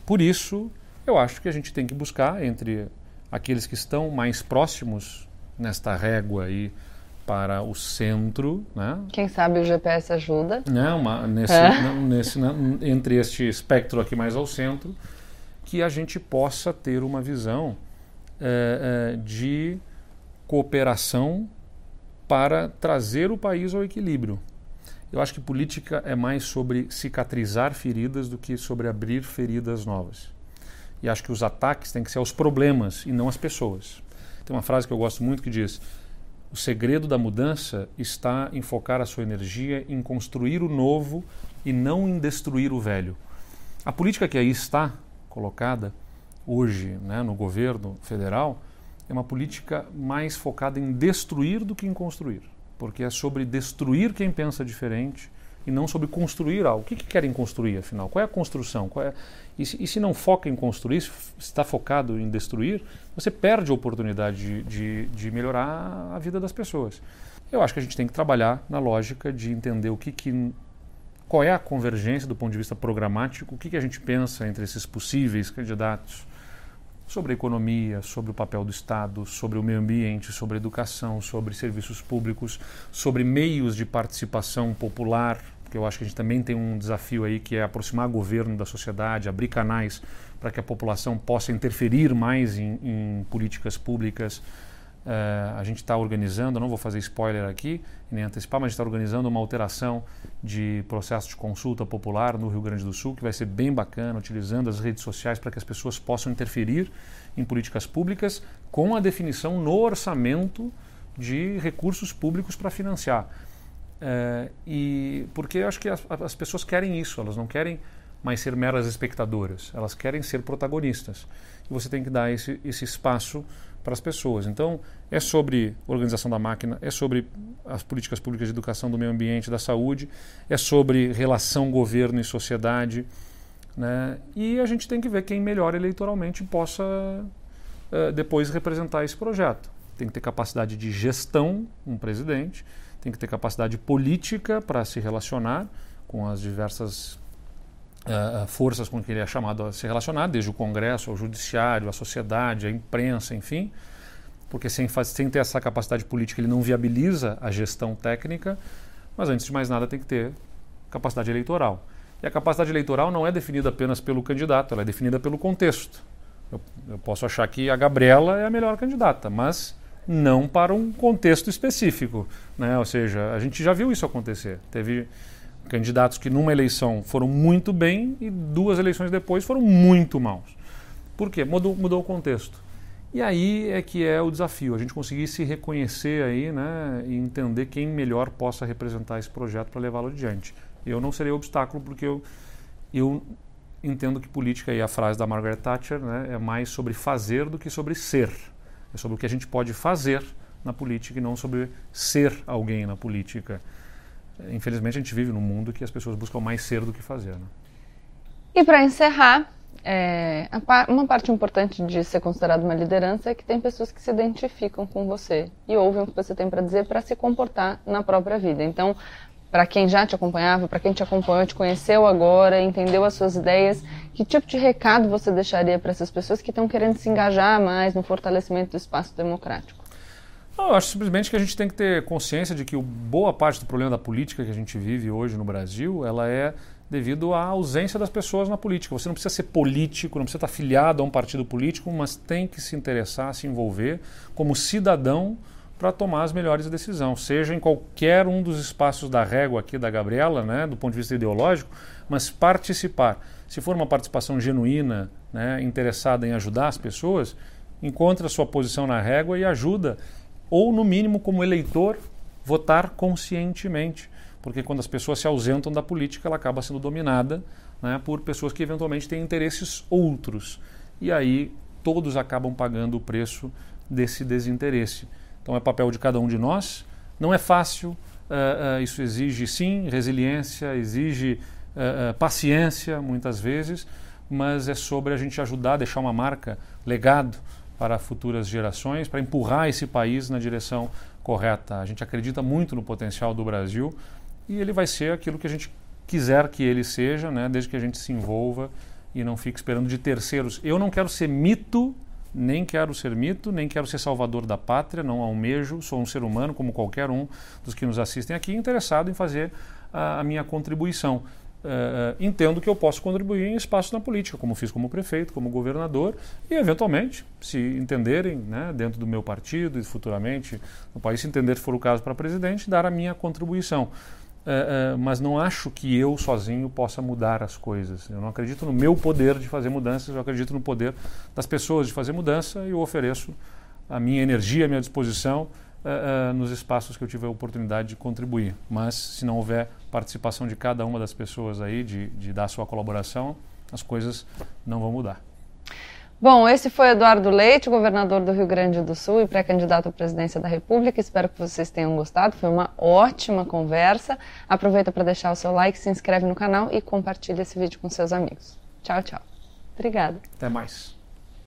Por isso, eu acho que a gente tem que buscar entre aqueles que estão mais próximos nesta régua aí para o centro, né? Quem sabe o GPS ajuda? Né? Uma, nesse, é. nesse, né? entre este espectro aqui mais ao centro, que a gente possa ter uma visão é, é, de cooperação para trazer o país ao equilíbrio. Eu acho que política é mais sobre cicatrizar feridas do que sobre abrir feridas novas. E acho que os ataques têm que ser aos problemas e não às pessoas. Tem uma frase que eu gosto muito que diz: O segredo da mudança está em focar a sua energia em construir o novo e não em destruir o velho. A política que aí está colocada hoje né, no governo federal é uma política mais focada em destruir do que em construir, porque é sobre destruir quem pensa diferente e não sobre construir algo. O que, que querem construir, afinal? Qual é a construção? É... E, se, e, se, não foca em construir, se está focado em destruir, você perde a oportunidade de, de, de, melhorar a vida das pessoas. Eu acho que a gente tem que trabalhar na lógica de entender o que, que qual é a convergência do ponto de vista programático, o que, que a gente pensa entre esses possíveis candidatos sobre a economia, sobre o papel do Estado, sobre o meio ambiente, sobre a educação, sobre serviços públicos, sobre meios de participação popular, porque eu acho que a gente também tem um desafio aí que é aproximar o governo da sociedade, abrir canais para que a população possa interferir mais em, em políticas públicas. Uh, a gente está organizando, não vou fazer spoiler aqui, nem antecipar, mas a gente está organizando uma alteração de processo de consulta popular no Rio Grande do Sul, que vai ser bem bacana, utilizando as redes sociais para que as pessoas possam interferir em políticas públicas com a definição no orçamento de recursos públicos para financiar. É, e porque eu acho que as, as, pessoas querem isso, elas não querem mais ser meras espectadoras, elas querem ser protagonistas. E você tem que dar esse, esse espaço para as pessoas. Então, é sobre organização da máquina, é sobre as políticas públicas de educação, do meio ambiente, da saúde, é sobre relação governo e sociedade. Né? E a gente tem que ver quem melhor eleitoralmente possa uh, depois representar esse projeto. Tem que ter capacidade de gestão, um presidente, tem que ter capacidade política para se relacionar com as diversas uh, forças com que ele é chamado a se relacionar, desde o Congresso, ao Judiciário, a sociedade, a imprensa, enfim. Porque sem, sem ter essa capacidade política, ele não viabiliza a gestão técnica. Mas antes de mais nada, tem que ter capacidade eleitoral. E a capacidade eleitoral não é definida apenas pelo candidato, ela é definida pelo contexto. Eu, eu posso achar que a Gabriela é a melhor candidata, mas não para um contexto específico. Né? Ou seja, a gente já viu isso acontecer. Teve candidatos que numa eleição foram muito bem e duas eleições depois foram muito maus. Por quê? Mudou, mudou o contexto. E aí é que é o desafio, a gente conseguir se reconhecer aí né, e entender quem melhor possa representar esse projeto para levá-lo adiante. Eu não serei obstáculo porque eu, eu entendo que política, e a frase da Margaret Thatcher, né, é mais sobre fazer do que sobre ser. É sobre o que a gente pode fazer na política e não sobre ser alguém na política. Infelizmente, a gente vive num mundo que as pessoas buscam mais ser do que fazer. Né? E para encerrar, é, uma parte importante de ser considerado uma liderança é que tem pessoas que se identificam com você e ouvem o que você tem para dizer para se comportar na própria vida. Então, para quem já te acompanhava, para quem te acompanhou, te conheceu agora, entendeu as suas ideias, que tipo de recado você deixaria para essas pessoas que estão querendo se engajar mais no fortalecimento do espaço democrático? Eu acho simplesmente que a gente tem que ter consciência de que boa parte do problema da política que a gente vive hoje no Brasil, ela é devido à ausência das pessoas na política. Você não precisa ser político, não precisa estar afiliado a um partido político, mas tem que se interessar, se envolver como cidadão para tomar as melhores decisões, seja em qualquer um dos espaços da régua aqui da Gabriela, né, do ponto de vista ideológico, mas participar. Se for uma participação genuína, né, interessada em ajudar as pessoas, encontre a sua posição na régua e ajuda, ou no mínimo como eleitor, votar conscientemente, porque quando as pessoas se ausentam da política, ela acaba sendo dominada né, por pessoas que eventualmente têm interesses outros. E aí todos acabam pagando o preço desse desinteresse. Então é papel de cada um de nós. Não é fácil, uh, uh, isso exige sim resiliência, exige uh, paciência muitas vezes, mas é sobre a gente ajudar, deixar uma marca, legado para futuras gerações, para empurrar esse país na direção correta. A gente acredita muito no potencial do Brasil e ele vai ser aquilo que a gente quiser que ele seja, né, desde que a gente se envolva e não fique esperando de terceiros. Eu não quero ser mito nem quero ser mito, nem quero ser salvador da pátria, não almejo, sou um ser humano como qualquer um dos que nos assistem aqui, interessado em fazer a, a minha contribuição. Uh, entendo que eu posso contribuir em espaços na política, como fiz como prefeito, como governador, e eventualmente, se entenderem, né, dentro do meu partido e futuramente no país, se entender se for o caso para presidente, dar a minha contribuição. Uh, uh, mas não acho que eu sozinho possa mudar as coisas. Eu não acredito no meu poder de fazer mudanças, eu acredito no poder das pessoas de fazer mudança e eu ofereço a minha energia, a minha disposição uh, nos espaços que eu tiver a oportunidade de contribuir. Mas se não houver participação de cada uma das pessoas aí, de, de dar sua colaboração, as coisas não vão mudar. Bom, esse foi Eduardo Leite, governador do Rio Grande do Sul e pré-candidato à presidência da República. Espero que vocês tenham gostado. Foi uma ótima conversa. Aproveita para deixar o seu like, se inscreve no canal e compartilha esse vídeo com seus amigos. Tchau, tchau. Obrigada. Até mais.